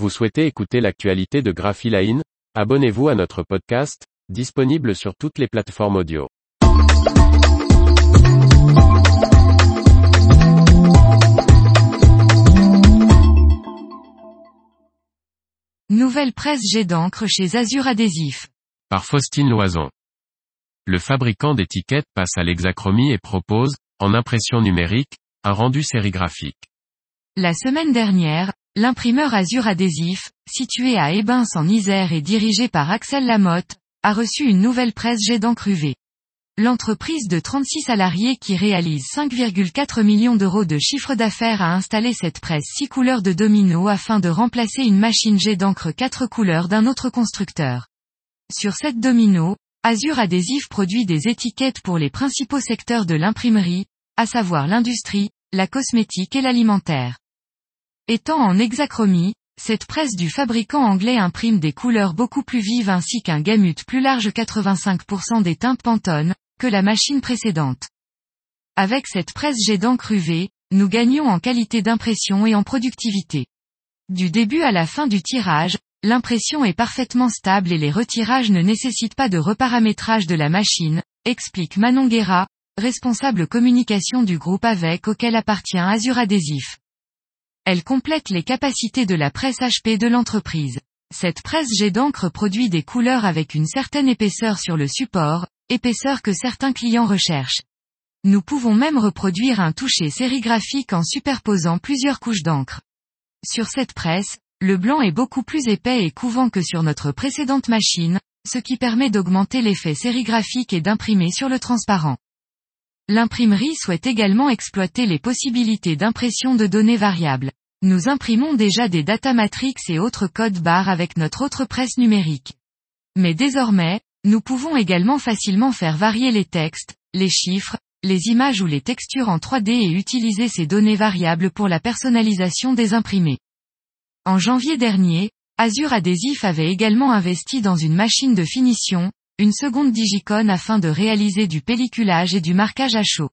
Vous souhaitez écouter l'actualité de Graphiline Abonnez-vous à notre podcast, disponible sur toutes les plateformes audio. Nouvelle presse jet d'encre chez Azur Adhésif. Par Faustine Loison. Le fabricant d'étiquettes passe à l'hexachromie et propose, en impression numérique, un rendu sérigraphique. La semaine dernière, l'imprimeur Azur Adhésif, situé à Ebens en Isère et dirigé par Axel Lamotte, a reçu une nouvelle presse jet d'encre UV. L'entreprise de 36 salariés qui réalise 5,4 millions d'euros de chiffre d'affaires a installé cette presse 6 couleurs de domino afin de remplacer une machine jet d'encre 4 couleurs d'un autre constructeur. Sur cette domino, Azur Adhésif produit des étiquettes pour les principaux secteurs de l'imprimerie, à savoir l'industrie, la cosmétique et l'alimentaire. Étant en hexachromie, cette presse du fabricant anglais imprime des couleurs beaucoup plus vives ainsi qu'un gamut plus large 85% des teintes Pantone, que la machine précédente. Avec cette presse jet d'encre UV, nous gagnons en qualité d'impression et en productivité. Du début à la fin du tirage, l'impression est parfaitement stable et les retirages ne nécessitent pas de reparamétrage de la machine, explique Manon Guerra, responsable communication du groupe avec auquel appartient Azure Adhésif. Elle complète les capacités de la presse HP de l'entreprise. Cette presse jet d'encre produit des couleurs avec une certaine épaisseur sur le support, épaisseur que certains clients recherchent. Nous pouvons même reproduire un toucher sérigraphique en superposant plusieurs couches d'encre. Sur cette presse, le blanc est beaucoup plus épais et couvant que sur notre précédente machine, ce qui permet d'augmenter l'effet sérigraphique et d'imprimer sur le transparent. L'imprimerie souhaite également exploiter les possibilités d'impression de données variables. Nous imprimons déjà des data matrix et autres codes barres avec notre autre presse numérique. Mais désormais, nous pouvons également facilement faire varier les textes, les chiffres, les images ou les textures en 3D et utiliser ces données variables pour la personnalisation des imprimés. En janvier dernier, Azure Adhésif avait également investi dans une machine de finition, une seconde digicone afin de réaliser du pelliculage et du marquage à chaud.